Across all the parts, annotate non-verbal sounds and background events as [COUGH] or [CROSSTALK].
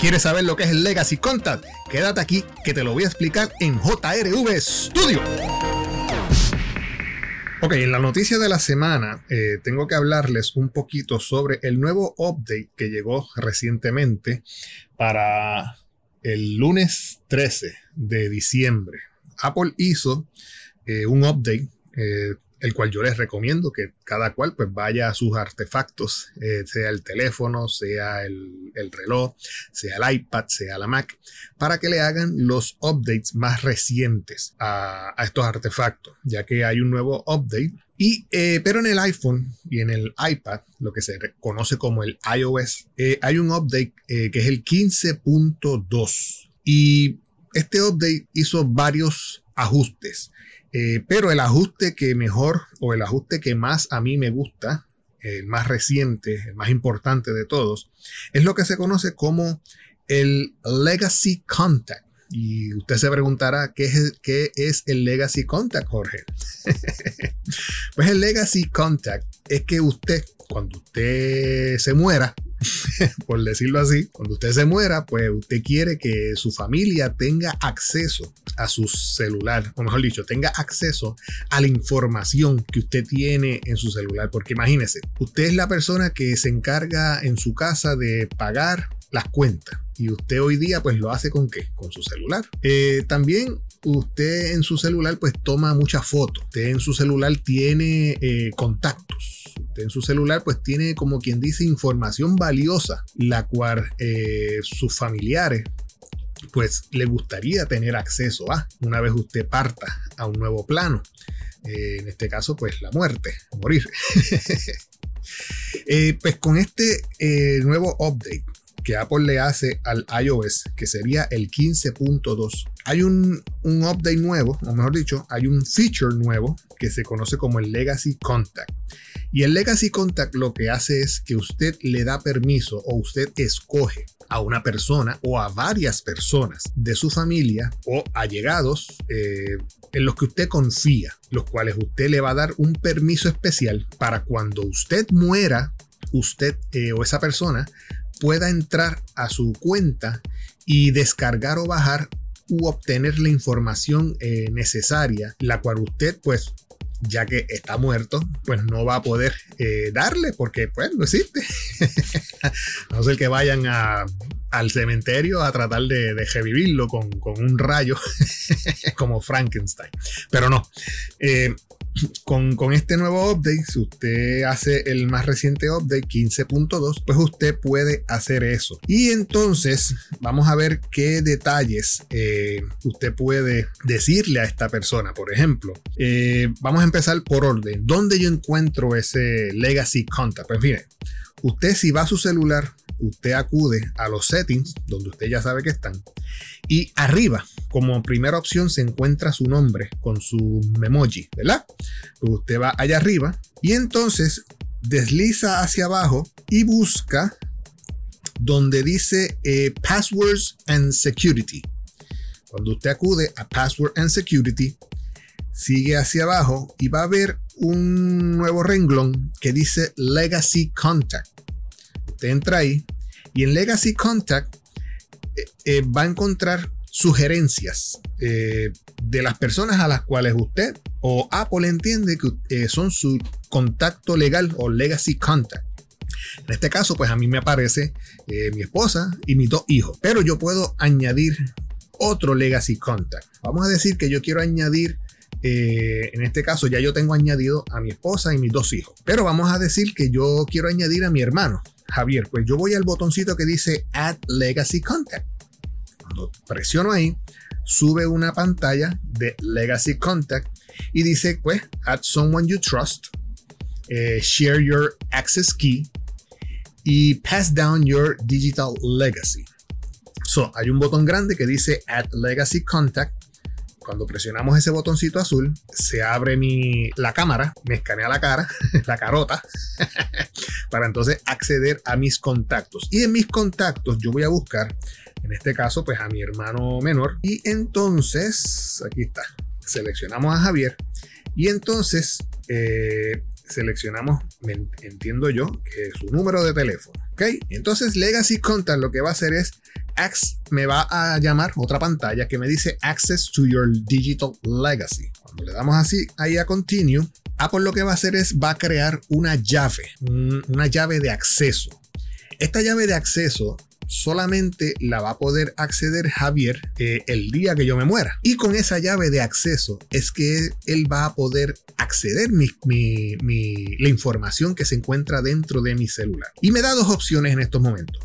¿Quieres saber lo que es el Legacy Contact? Quédate aquí que te lo voy a explicar en JRV Studio. Ok, en la noticia de la semana eh, tengo que hablarles un poquito sobre el nuevo update que llegó recientemente para el lunes 13 de diciembre. Apple hizo eh, un update eh, el cual yo les recomiendo que cada cual pues vaya a sus artefactos, eh, sea el teléfono, sea el, reloj, sea el iPad, sea la Mac, para que le hagan los updates más recientes a, estos artefactos, ya que hay un nuevo update. Y, eh, pero en el iPhone y en el iPad, lo que se conoce como el iOS, eh, hay un update que es el 15.2. Y este update hizo varios ajustes. Eh, pero el ajuste que mejor o el ajuste que más a mí me gusta, el más reciente, el más importante de todos, es lo que se conoce como el Legacy Contact. Y usted se preguntará, ¿qué es, qué es el Legacy Contact, Jorge? [LAUGHS] pues el Legacy Contact es que usted, cuando usted se muera, [LAUGHS] por decirlo así, cuando usted se muera, pues usted quiere que su familia tenga acceso a su celular, o mejor dicho, tenga acceso a la información que usted tiene en su celular. Porque imagínese, usted es la persona que se encarga en su casa de pagar las cuentas. Y usted hoy día pues lo hace con qué? Con su celular. Eh, también usted en su celular pues toma muchas fotos. Usted en su celular tiene eh, contactos. En su celular pues tiene como quien dice información valiosa, la cual eh, sus familiares pues le gustaría tener acceso a una vez usted parta a un nuevo plano. en este caso pues la muerte, morir. [LAUGHS] pues con este nuevo update que Apple le hace al iOS, que sería el 15.2, hay un, un, update nuevo, o mejor dicho, hay un feature nuevo que se conoce como el Legacy Contact. Y el Legacy Contact lo que hace es que usted le da permiso o usted escoge a una persona o a varias personas de su familia o allegados eh, en los que usted confía, los cuales usted le va a dar un permiso especial para cuando usted muera, usted eh, o esa persona pueda entrar a su cuenta y descargar o bajar u obtener la información eh, necesaria, la cual usted pues ya que está muerto, pues no va a poder eh, darle porque pues no existe. [LAUGHS] no sé que vayan al cementerio a tratar de, revivirlo con, un rayo [LAUGHS] como Frankenstein. Pero no. Eh, con, este nuevo update, si usted hace el más reciente update 15.2, pues usted puede hacer eso. Y entonces vamos a ver qué detalles eh, usted puede decirle a esta persona. Por ejemplo, eh, vamos a empezar por orden. ¿Dónde yo encuentro ese Legacy Contact? Pues mire, usted si va a su celular, usted acude a los settings, donde usted ya sabe que están, y arriba, como primera opción, se encuentra su nombre con su memoji, ¿verdad? Usted va allá arriba y entonces desliza hacia abajo y busca donde dice eh, Passwords and Security. Cuando usted acude a Password and Security, sigue hacia abajo y va a ver un nuevo renglón que dice Legacy Contact. Usted entra ahí y en Legacy Contact eh, eh, va a encontrar sugerencias eh, de las personas a las cuales usted o Apple entiende que son su contacto legal o legacy contact. En este caso, pues a mí me aparece mi esposa y mis dos hijos, pero yo puedo añadir otro legacy contact. Vamos a decir que yo quiero añadir, en este caso ya yo tengo añadido a mi esposa y mis dos hijos, pero vamos a decir que yo quiero añadir a mi hermano. Javier, pues yo voy al botoncito que dice Add Legacy Contact. Presiono ahí, sube una pantalla de Legacy Contact y dice, pues, Add Someone You Trust, eh, Share Your Access Key y Pass Down Your Digital Legacy. So, hay un botón grande que dice Add Legacy Contact cuando presionamos ese botoncito azul, se abre mi, la cámara, me escanea la cara, [LAUGHS] la carota, [LAUGHS] para entonces acceder a mis contactos. Y en mis contactos yo voy a buscar, en este caso, pues a mi hermano menor. Y entonces, aquí está, seleccionamos a Javier. Y entonces eh, seleccionamos, entiendo yo, que su número de teléfono. ¿Ok? Entonces Legacy Contact lo que va a hacer es me va a llamar otra pantalla que me dice Access to your Digital Legacy. Cuando le damos así ahí a Continue, Apple lo que va a hacer es va a crear una llave, una llave de acceso. Esta llave de acceso solamente la va a poder acceder Javier eh, el día que yo me muera. Y con esa llave de acceso es que él va a poder acceder la información que se encuentra dentro de mi celular. Y me da dos opciones en estos momentos.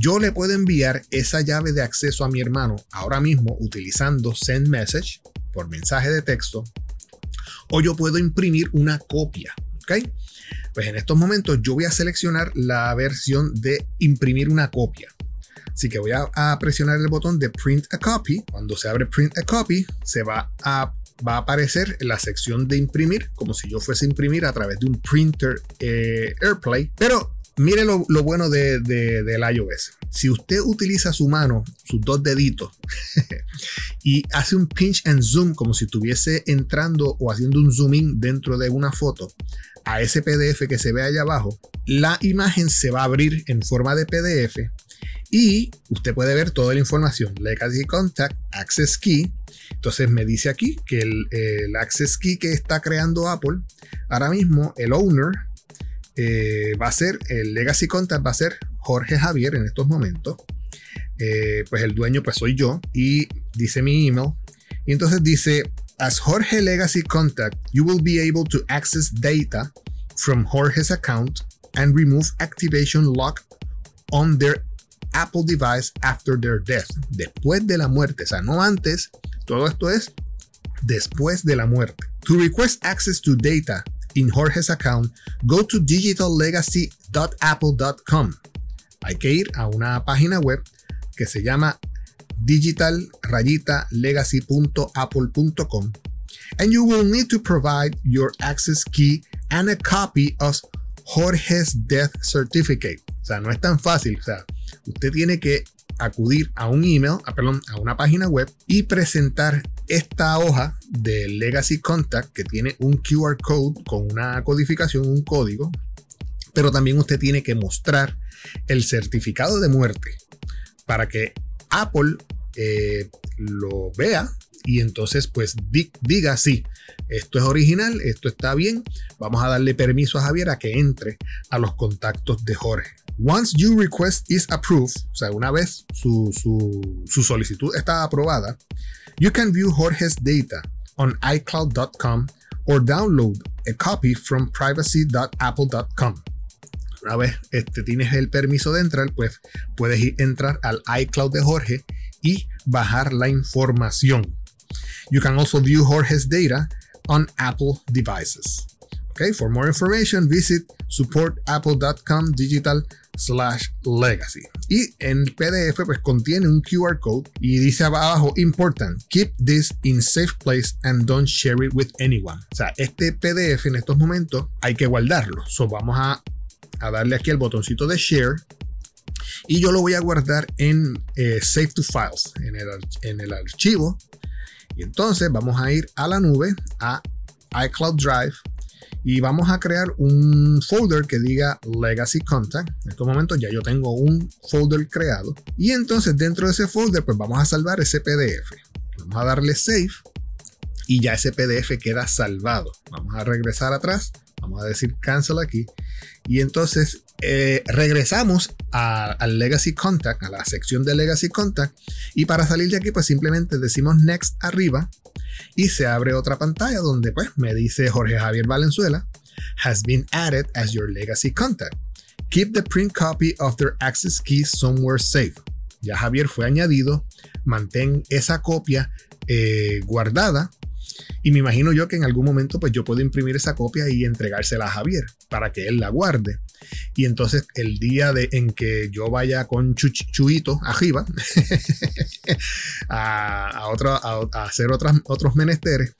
Yo le puedo enviar esa llave de acceso a mi hermano ahora mismo utilizando Send Message por mensaje de texto o yo puedo imprimir una copia. ¿ok? Pues en estos momentos yo voy a seleccionar la versión de imprimir una copia. Así que voy a, presionar el botón de Print a Copy. Cuando se abre Print a Copy, se va a, va a aparecer la sección de imprimir, como si yo fuese a imprimir a través de un printer eh, AirPlay. Pero mire lo, bueno de, del iOS. Si usted utiliza su mano, sus dos deditos, [LAUGHS] y hace un pinch and zoom como si estuviese entrando o haciendo un zoom in dentro de una foto a ese PDF que se ve allá abajo, la imagen se va a abrir en forma de PDF y usted puede ver toda la información. Legacy Contact, Access Key. Entonces me dice aquí que el, Access Key que está creando Apple, ahora mismo el owner eh, va a ser, el Legacy Contact va a ser Jorge Javier en estos momentos. Eh, pues el dueño pues soy yo y dice mi email. Y entonces dice, as Jorge Legacy Contact, you will be able to access data from Jorge's account and remove activation lock on their Apple device after their death. Después de la muerte, o sea, no antes. Todo esto es después de la muerte. To request access to data in Jorge's account, go to digitallegacy.apple.com. Hay que ir a una página web que se llama digital-legacy.apple.com and you will need to provide your access key and a copy of Jorge's death certificate. O sea, no es tan fácil. O sea, usted tiene que acudir a un email, a, perdón, a una página web y presentar esta hoja de Legacy Contact que tiene un QR code con una codificación, un código, pero también usted tiene que mostrar el certificado de muerte para que Apple eh, lo vea y entonces pues diga sí, esto es original, esto está bien, vamos a darle permiso a Javier a que entre a los contactos de Jorge. Once your request is approved, o sea, una vez su, solicitud está aprobada, you can view Jorge's data on iCloud.com or download a copy from privacy.apple.com. Una vez este, tienes el permiso de entrar, pues puedes ir, entrar al iCloud de Jorge y bajar la información. You can also view Jorge's data on Apple devices. Okay, for more information, visit supportapple.com digital slash legacy. Y en PDF pues contiene un QR code y dice abajo important, keep this in safe place and don't share it with anyone. O sea, este PDF en estos momentos hay que guardarlo. So vamos a, a darle aquí el botoncito de share y yo lo voy a guardar en eh, Save to Files, en el, en el archivo. Y entonces vamos a ir a la nube, a iCloud Drive y vamos a crear un folder que diga Legacy Contact. En estos momentos ya yo tengo un folder creado y entonces dentro de ese folder pues vamos a salvar ese PDF. Vamos a darle save y ya ese PDF queda salvado. Vamos a regresar atrás, vamos a decir cancel aquí y entonces eh, regresamos al Legacy Contact, a la sección de Legacy Contact y para salir de aquí pues simplemente decimos next arriba y se abre otra pantalla donde pues me dice Jorge Javier Valenzuela has been added as your legacy contact. Keep the print copy of their access key somewhere safe. Ya Javier fue añadido, mantén esa copia eh, guardada y me imagino yo que en algún momento pues yo puedo imprimir esa copia y entregársela a Javier para que él la guarde. Y entonces el día de, en que yo vaya con Chuito arriba [LAUGHS] a, a, hacer otras, otros menesteres,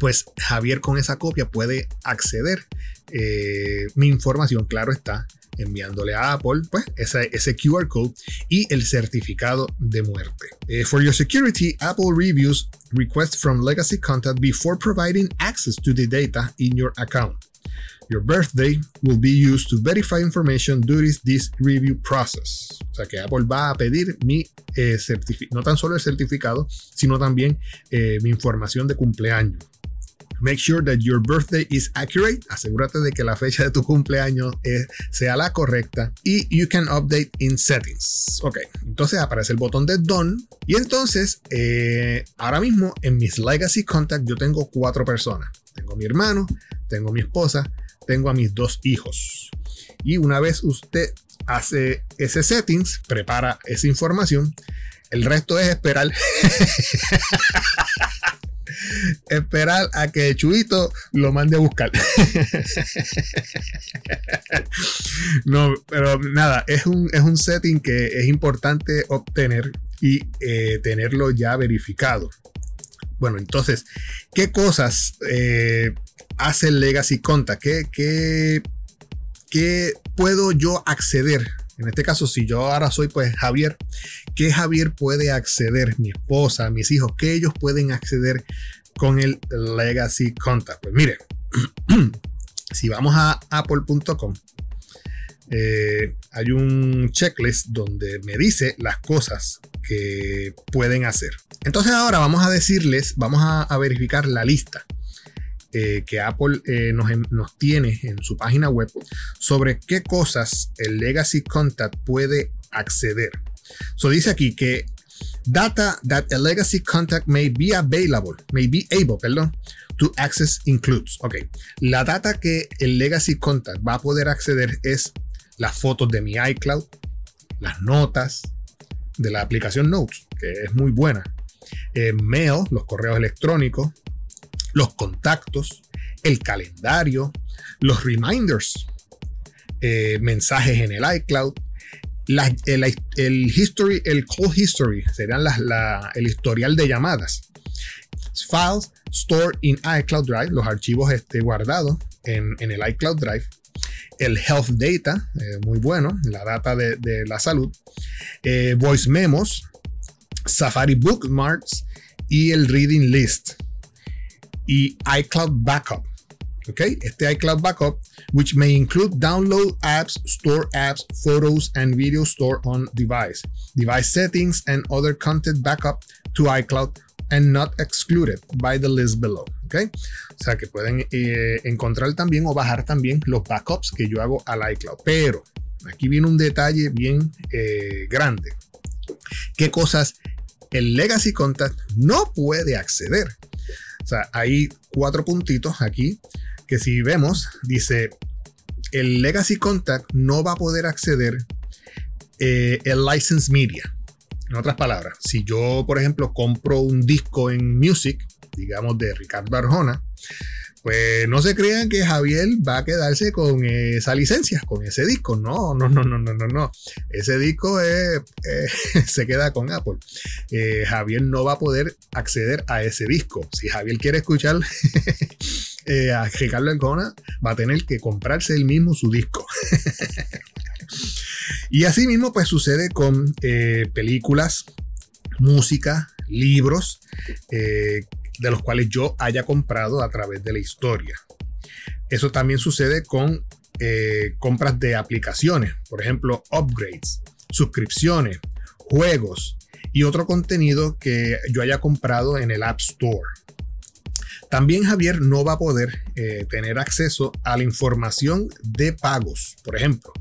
pues Javier con esa copia puede acceder eh, mi información, claro está, enviándole a Apple pues ese, ese QR code y el certificado de muerte. Eh, for your security, Apple reviews requests from legacy contact before providing access to the data in your account. Your birthday will be used to verify information during this review process. O sea que Apple va a pedir mi eh, no tan solo el certificado, sino también eh, mi información de cumpleaños. Make sure that your birthday is accurate. Asegúrate de que la fecha de tu cumpleaños eh, sea la correcta. Y you can update in settings. Ok, entonces aparece el botón de Done. Y entonces, eh, ahora mismo en mis Legacy Contact yo tengo cuatro personas. Tengo mi hermano, tengo a mi esposa, tengo a mis dos hijos. Y una vez usted hace ese settings, prepara esa información, el resto es esperar. [LAUGHS] esperar a que Chuito lo mande a buscar. [LAUGHS] no, pero nada, es un, es un setting que es importante obtener y eh, tenerlo ya verificado. Bueno, entonces, ¿qué cosas eh, hace el Legacy Contact? ¿Qué, qué, qué puedo yo acceder en este caso, si yo ahora soy pues Javier, ¿qué Javier puede acceder? Mi esposa, mis hijos, ¿qué ellos pueden acceder con el Legacy Contact? Pues mire, [CLEARS THROAT] si vamos a apple.com, eh, hay un checklist donde me dice las cosas que pueden hacer. Entonces ahora vamos a decirles, vamos a verificar la lista eh, que Apple eh, nos, tiene en su página web sobre qué cosas el Legacy Contact puede acceder. So dice aquí que data that a legacy contact may be available, may be able, perdón, to access includes. Ok, la data que el legacy contact va a poder acceder es las fotos de mi iCloud, las notas de la aplicación Notes, que es muy buena, eh, mail, los correos electrónicos, los contactos, el calendario, los reminders, eh, mensajes en el iCloud, el, history, el call history, serían el historial de llamadas. Files stored in iCloud Drive, los archivos este, guardados en, el iCloud Drive. El health data, eh, muy bueno, la data de, la salud. Eh, voice memos, Safari bookmarks y el reading list y iCloud Backup. Okay, este iCloud Backup, which may include download apps, store apps, photos, and video store on device, device settings, and other content backup to iCloud and not excluded by the list below. Okay, o sea que pueden eh, encontrar también o bajar también los backups que yo hago al iCloud. Pero aquí viene un detalle bien eh, grande. ¿Qué cosas el Legacy Contact no puede acceder? O sea, hay cuatro puntitos aquí que si vemos, dice, el Legacy Contact no va a poder acceder eh, el license media. En otras palabras, si yo, por ejemplo, compro un disco en Music, digamos de Ricardo Arjona, pues no se crean que Javier va a quedarse con esa licencia, con ese disco. No, no, no, no, no, no, no. Ese disco [LAUGHS] se queda con Apple. Eh, Javier no va a poder acceder a ese disco. Si Javier quiere escuchar [LAUGHS] eh, a Ricardo Arjona, va a tener que comprarse él mismo su disco. [LAUGHS] y así mismo, pues sucede con eh, películas, música, libros de los cuales yo haya comprado a través de la historia. Eso también sucede con eh, compras de aplicaciones, por ejemplo, upgrades, suscripciones, juegos y otro contenido que yo haya comprado en el App Store. También Javier no va a poder eh, tener acceso a la información de pagos, por ejemplo,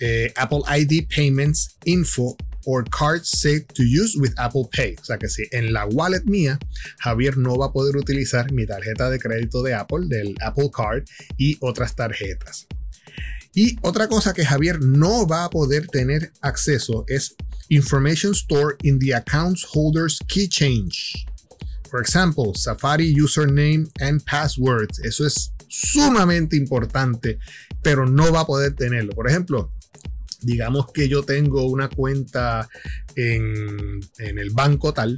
eh, Apple ID Payments Info or cards saved to use with Apple Pay. O sea que si en la wallet mía, Javier no va a poder utilizar mi tarjeta de crédito de Apple, del Apple Card y otras tarjetas. Y otra cosa que Javier no va a poder tener acceso es information stored in the accounts holders key change. For example, Safari username and passwords. Eso es sumamente importante, pero no va a poder tenerlo. Por ejemplo, digamos que yo tengo una cuenta en, el banco tal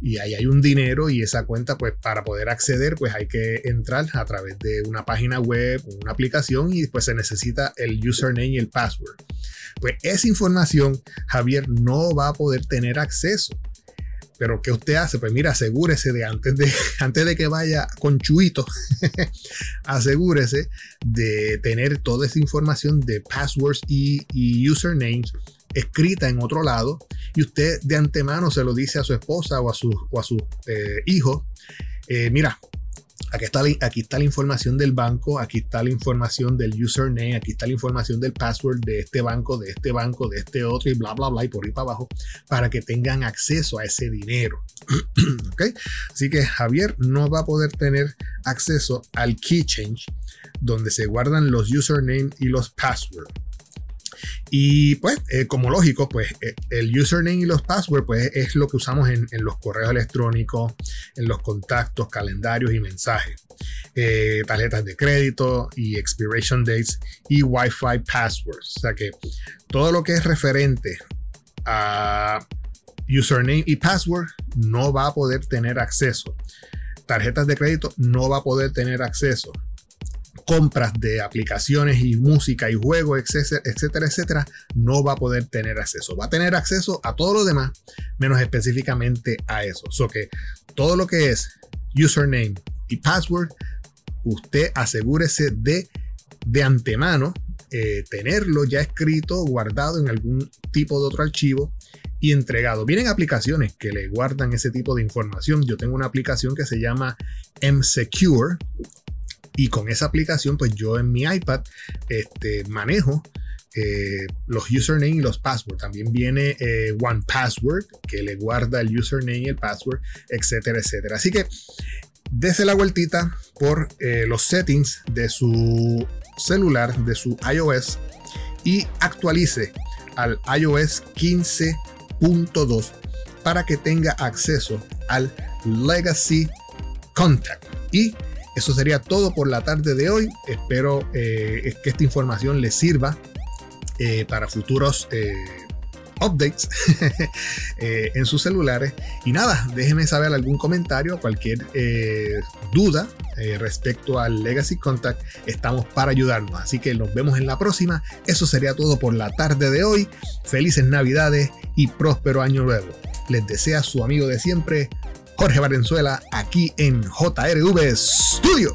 y ahí hay un dinero y esa cuenta pues para poder acceder pues hay que entrar a través de una página web una aplicación y pues se necesita el username y el password. Pues esa información Javier no va a poder tener acceso. Pero ¿qué usted hace? Pues mira, asegúrese de antes de, [LAUGHS] antes de que vaya con chuito, [LAUGHS] asegúrese de tener toda esa información de passwords y, usernames escrita en otro lado y usted de antemano se lo dice a su esposa o a su, o a su eh, hijo, eh, mira, Aquí está, la, información del banco, aquí está la información del username, aquí está la información del password de este banco, de este banco, de este otro y bla, bla, bla, y por ahí para abajo, para que tengan acceso a ese dinero. [CLEARS THROAT] Así que Javier no va a poder tener acceso al key change, donde se guardan los username y los passwords. Y pues, eh, como lógico, pues eh, el username y los passwords pues, es lo que usamos en, los correos electrónicos, en los contactos, calendarios y mensajes. Eh, tarjetas de crédito y expiration dates y Wi-Fi passwords. O sea que todo lo que es referente a username y password no va a poder tener acceso. Tarjetas de crédito no va a poder tener acceso compras de aplicaciones y música y juegos, etcétera, etcétera, no va a poder tener acceso. Va a tener acceso a todo lo demás, menos específicamente a eso. So que todo lo que es username y password, usted asegúrese de de antemano eh, tenerlo ya escrito, guardado en algún tipo de otro archivo y entregado. Vienen aplicaciones que le guardan ese tipo de información. Yo tengo una aplicación que se llama M-Secure y con esa aplicación, pues yo en mi iPad este, manejo eh, los username y los passwords. También viene eh, One Password que le guarda el username y el password, etcétera, etcétera. Así que dése la vueltita por eh, los settings de su celular, de su iOS y actualice al iOS 15.2 para que tenga acceso al Legacy Contact y eso sería todo por la tarde de hoy. Espero eh, que esta información les sirva eh, para futuros eh, updates [LAUGHS] en sus celulares. Y nada, déjenme saber algún comentario, cualquier duda respecto al Legacy Contact. Estamos para ayudarnos. Así que nos vemos en la próxima. Eso sería todo por la tarde de hoy. Felices Navidades y próspero año nuevo. Les desea su amigo de siempre, Jorge Valenzuela aquí en JRV Studio.